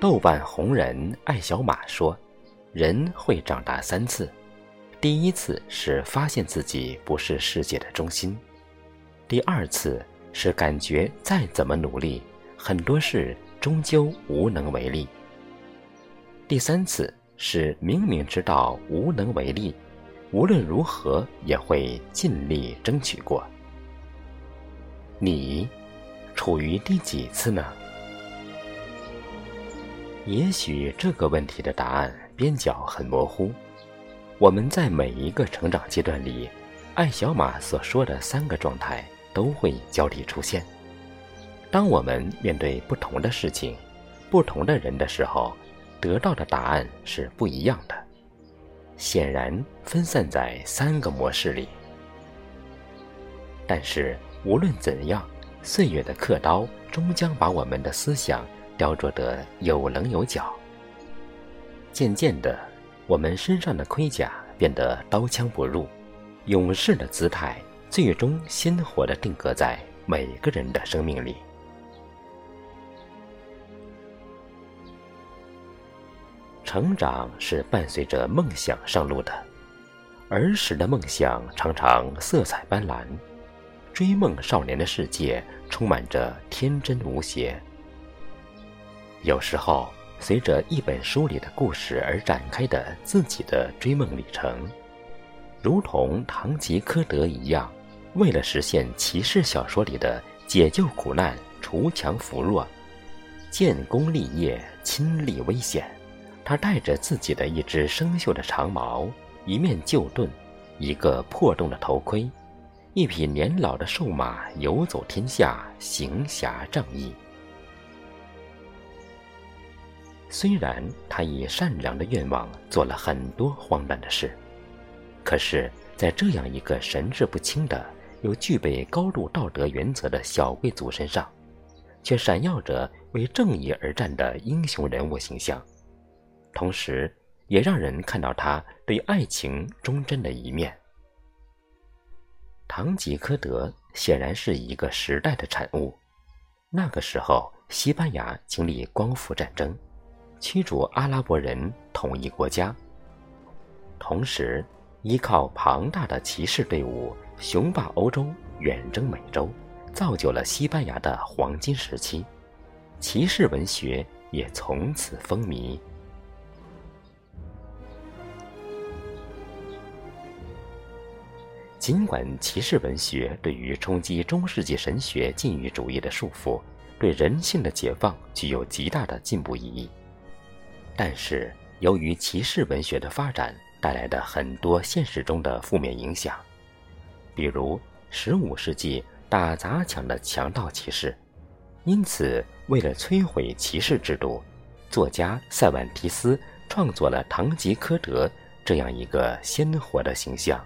豆瓣红人艾小马说：“人会长大三次，第一次是发现自己不是世界的中心；第二次是感觉再怎么努力，很多事终究无能为力；第三次是明明知道无能为力，无论如何也会尽力争取过。你处于第几次呢？”也许这个问题的答案边角很模糊。我们在每一个成长阶段里，艾小马所说的三个状态都会交替出现。当我们面对不同的事情、不同的人的时候，得到的答案是不一样的。显然分散在三个模式里。但是无论怎样，岁月的刻刀终将把我们的思想。雕琢得有棱有角。渐渐的，我们身上的盔甲变得刀枪不入，勇士的姿态最终鲜活地定格在每个人的生命里。成长是伴随着梦想上路的，儿时的梦想常常色彩斑斓，追梦少年的世界充满着天真无邪。有时候，随着一本书里的故事而展开的自己的追梦旅程，如同堂吉诃德一样，为了实现骑士小说里的解救苦难、除强扶弱、建功立业、亲历危险，他带着自己的一只生锈的长矛、一面旧盾、一个破洞的头盔、一匹年老的瘦马，游走天下，行侠仗义。虽然他以善良的愿望做了很多荒诞的事，可是，在这样一个神志不清的又具备高度道德原则的小贵族身上，却闪耀着为正义而战的英雄人物形象，同时，也让人看到他对爱情忠贞的一面。堂吉诃德显然是一个时代的产物，那个时候，西班牙经历光复战争。驱逐阿拉伯人，统一国家。同时，依靠庞大的骑士队伍，雄霸欧洲，远征美洲，造就了西班牙的黄金时期。骑士文学也从此风靡。尽管骑士文学对于冲击中世纪神学禁欲主义的束缚，对人性的解放具有极大的进步意义。但是，由于骑士文学的发展带来的很多现实中的负面影响，比如15世纪打砸抢的强盗骑士，因此为了摧毁骑士制度，作家塞万提斯创作了堂吉诃德这样一个鲜活的形象。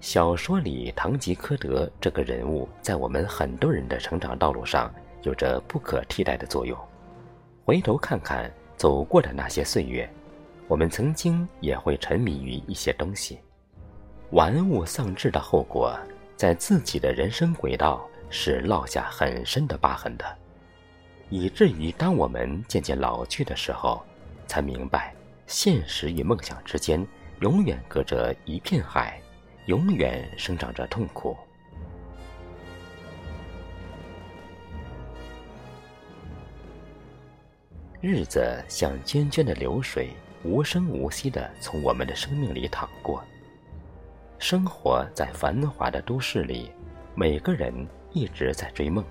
小说里，堂吉诃德这个人物在我们很多人的成长道路上有着不可替代的作用。回头看看走过的那些岁月，我们曾经也会沉迷于一些东西，玩物丧志的后果，在自己的人生轨道是落下很深的疤痕的，以至于当我们渐渐老去的时候，才明白，现实与梦想之间永远隔着一片海。永远生长着痛苦。日子像涓涓的流水，无声无息的从我们的生命里淌过。生活在繁华的都市里，每个人一直在追梦。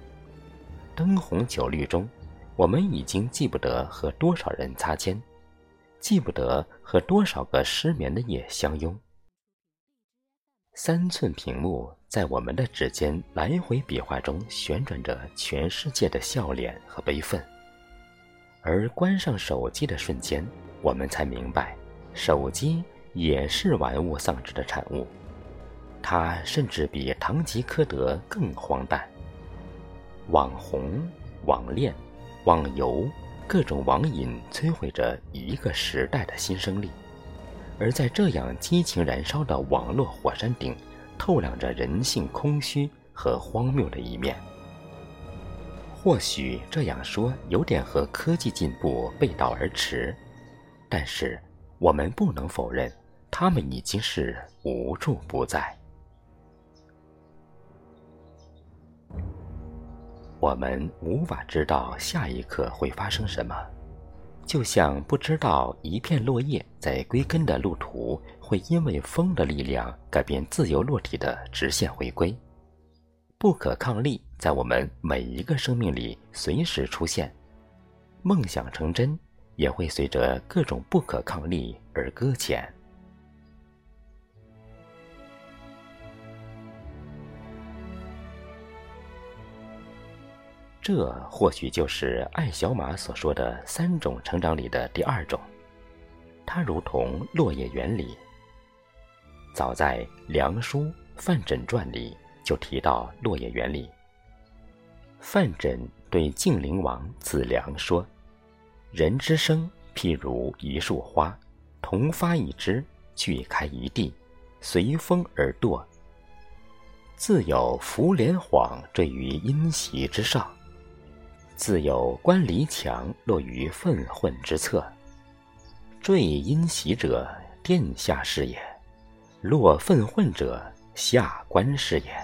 灯红酒绿中，我们已经记不得和多少人擦肩，记不得和多少个失眠的夜相拥。三寸屏幕在我们的指尖来回比划中旋转着全世界的笑脸和悲愤，而关上手机的瞬间，我们才明白，手机也是玩物丧志的产物。它甚至比堂吉诃德更荒诞。网红、网恋、网游，各种网瘾摧毁着一个时代的新生力。而在这样激情燃烧的网络火山顶，透亮着人性空虚和荒谬的一面。或许这样说有点和科技进步背道而驰，但是我们不能否认，它们已经是无处不在。我们无法知道下一刻会发生什么，就像不知道一片落叶在归根的路途会因为风的力量改变自由落体的直线回归。不可抗力在我们每一个生命里随时出现，梦想成真也会随着各种不可抗力而搁浅。这或许就是艾小马所说的三种成长里的第二种，它如同落叶原理。早在《梁书范缜传》里就提到落叶原理。范缜对晋灵王子良说：“人之生，譬如一束花，同发一枝，俱开一地，随风而堕。自有浮莲幌坠于阴席之上。”自有关篱墙落于粪混之侧，坠阴席者，殿下是也；落粪混者，下官是也。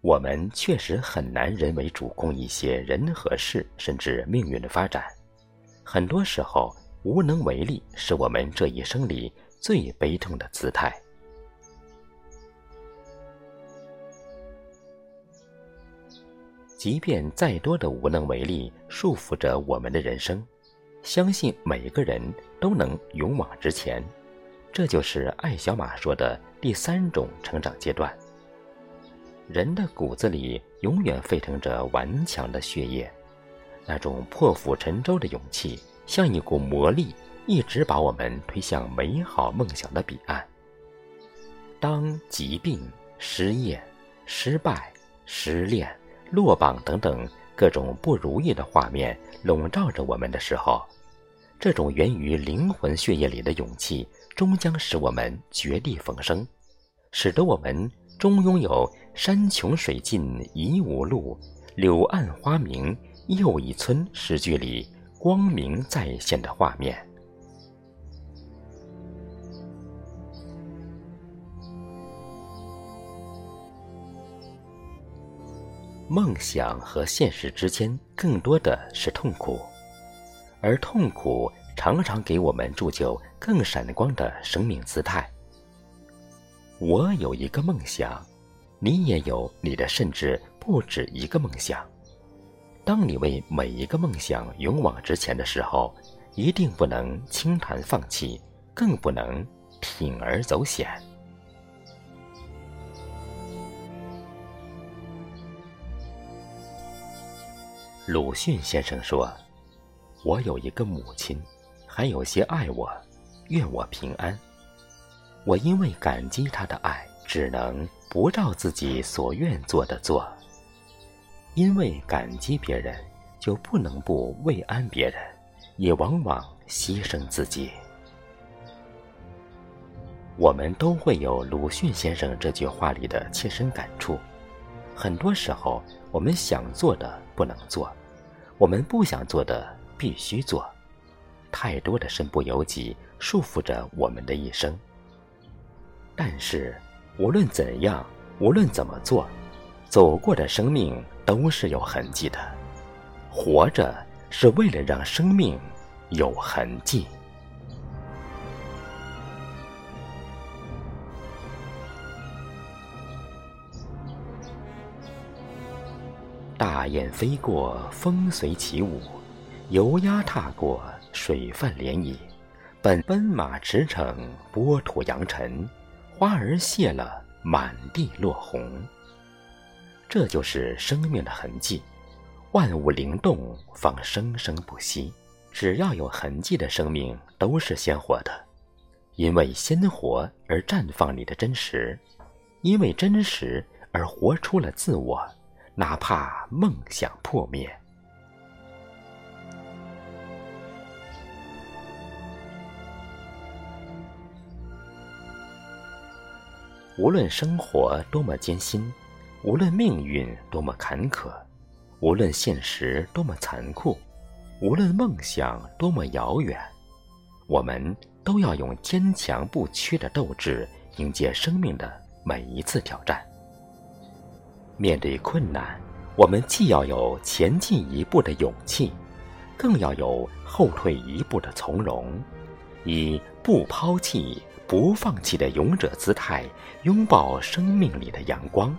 我们确实很难人为主控一些人和事，甚至命运的发展。很多时候，无能为力是我们这一生里最悲痛的姿态。即便再多的无能为力束缚着我们的人生，相信每个人都能勇往直前。这就是艾小马说的第三种成长阶段。人的骨子里永远沸腾着顽强的血液，那种破釜沉舟的勇气，像一股魔力，一直把我们推向美好梦想的彼岸。当疾病、失业、失败、失恋，落榜等等各种不如意的画面笼罩着我们的时候，这种源于灵魂血液里的勇气，终将使我们绝地逢生，使得我们终拥有“山穷水尽疑无路，柳暗花明又一村”诗句里光明再现的画面。梦想和现实之间更多的是痛苦，而痛苦常常给我们铸就更闪光的生命姿态。我有一个梦想，你也有你的，甚至不止一个梦想。当你为每一个梦想勇往直前的时候，一定不能轻谈放弃，更不能铤而走险。鲁迅先生说：“我有一个母亲，还有些爱我，愿我平安。我因为感激她的爱，只能不照自己所愿做的做。因为感激别人，就不能不慰安别人，也往往牺牲自己。我们都会有鲁迅先生这句话里的切身感触。很多时候，我们想做的。”不能做，我们不想做的必须做，太多的身不由己束缚着我们的一生。但是无论怎样，无论怎么做，走过的生命都是有痕迹的。活着是为了让生命有痕迹。大雁飞过，风随起舞；游鸭踏过，水泛涟漪。本奔马驰骋，波土扬尘，花儿谢了，满地落红。这就是生命的痕迹。万物灵动，方生生不息。只要有痕迹的生命，都是鲜活的。因为鲜活而绽放你的真实，因为真实而活出了自我。哪怕梦想破灭，无论生活多么艰辛，无论命运多么坎坷，无论现实多么残酷，无论梦想多么遥远，我们都要用坚强不屈的斗志迎接生命的每一次挑战。面对困难，我们既要有前进一步的勇气，更要有后退一步的从容，以不抛弃、不放弃的勇者姿态，拥抱生命里的阳光。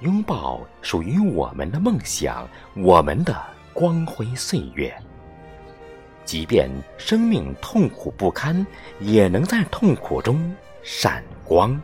拥抱属于我们的梦想，我们的光辉岁月。即便生命痛苦不堪，也能在痛苦中闪光。